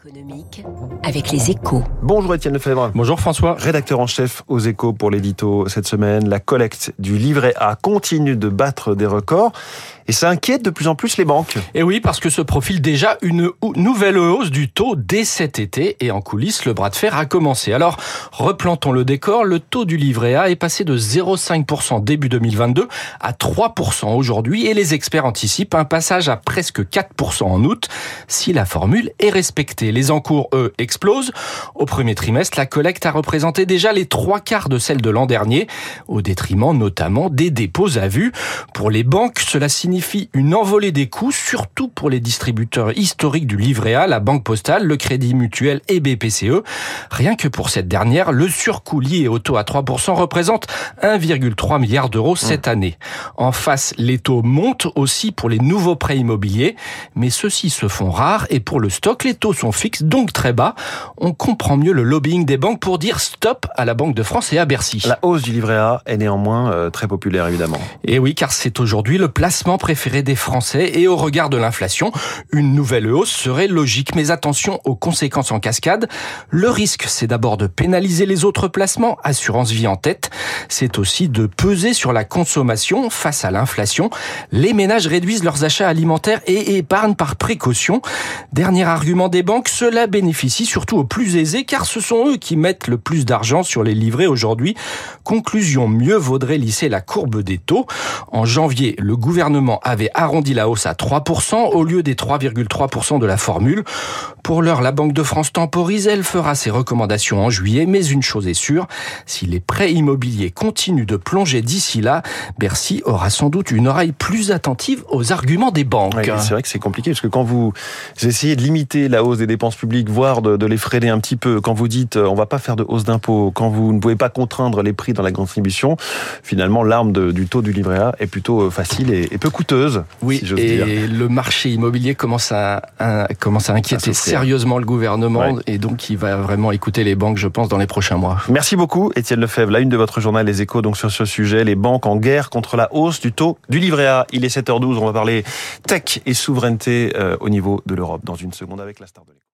économique avec les échos. Bonjour Étienne Lefebvre. Bonjour François. Rédacteur en chef aux échos pour l'édito cette semaine. La collecte du livret A continue de battre des records et ça inquiète de plus en plus les banques. Et oui, parce que se profile déjà une nouvelle hausse du taux dès cet été et en coulisses, le bras de fer a commencé. Alors, replantons le décor. Le taux du livret A est passé de 0,5% début 2022 à 3% aujourd'hui et les experts anticipent un passage à presque 4% en août si la formule est respectée. Les encours, eux, explosent. Au premier trimestre, la collecte a représenté déjà les trois quarts de celle de l'an dernier, au détriment notamment des dépôts à vue. Pour les banques, cela signifie une envolée des coûts, surtout pour les distributeurs historiques du livret A, la Banque Postale, le Crédit Mutuel et BPCE. Rien que pour cette dernière, le surcoût lié au taux à 3% représente 1,3 milliard d'euros cette mmh. année. En face, les taux montent aussi pour les nouveaux prêts immobiliers, mais ceux-ci se font rares et pour le stock, les taux sont fixes, donc très bas. On comprend mieux le lobbying des banques pour dire stop à la Banque de France et à Bercy. La hausse du livret A est néanmoins euh, très populaire, évidemment. Et oui, car c'est aujourd'hui le placement préféré des Français et au regard de l'inflation, une nouvelle hausse serait logique. Mais attention aux conséquences en cascade. Le risque, c'est d'abord de pénaliser les autres placements, assurance vie en tête. C'est aussi de peser sur la consommation face à l'inflation. Les ménages réduisent leurs achats alimentaires et épargnent par précaution. Dernier argument des banques, cela bénéficie surtout aux plus aisés car ce sont eux qui mettent le plus d'argent sur les livrets aujourd'hui. Conclusion, mieux vaudrait lisser la courbe des taux. En janvier, le gouvernement avait arrondi la hausse à 3% au lieu des 3,3% de la formule. Pour l'heure, la Banque de France temporise, elle fera ses recommandations en juillet, mais une chose est sûre, si les prêts immobiliers continuent de plonger d'ici là, Bercy aura sans doute une oreille plus attentive aux arguments des banques. c'est vrai que c'est compliqué, parce que quand vous essayez de limiter la hausse des dépenses publiques, voire de, les freiner un petit peu, quand vous dites euh, on va pas faire de hausse d'impôts, quand vous ne pouvez pas contraindre les prix dans la grande distribution, finalement l'arme du taux du livret A est plutôt euh, facile et, peu coûteuse. Oui, et le marché immobilier commence à, commence à inquiéter sérieusement le gouvernement et donc il va vraiment écouter les banques, je pense, dans les prochains mois. Merci beaucoup, Étienne Lefebvre. La une de votre journal Les Échos, donc sur ce sujet, les banques en guerre contre la hausse du taux du livret A. Il est 7h12, on va parler tech et souveraineté euh, au niveau de l'Europe dans une seconde avec la star de l'écho.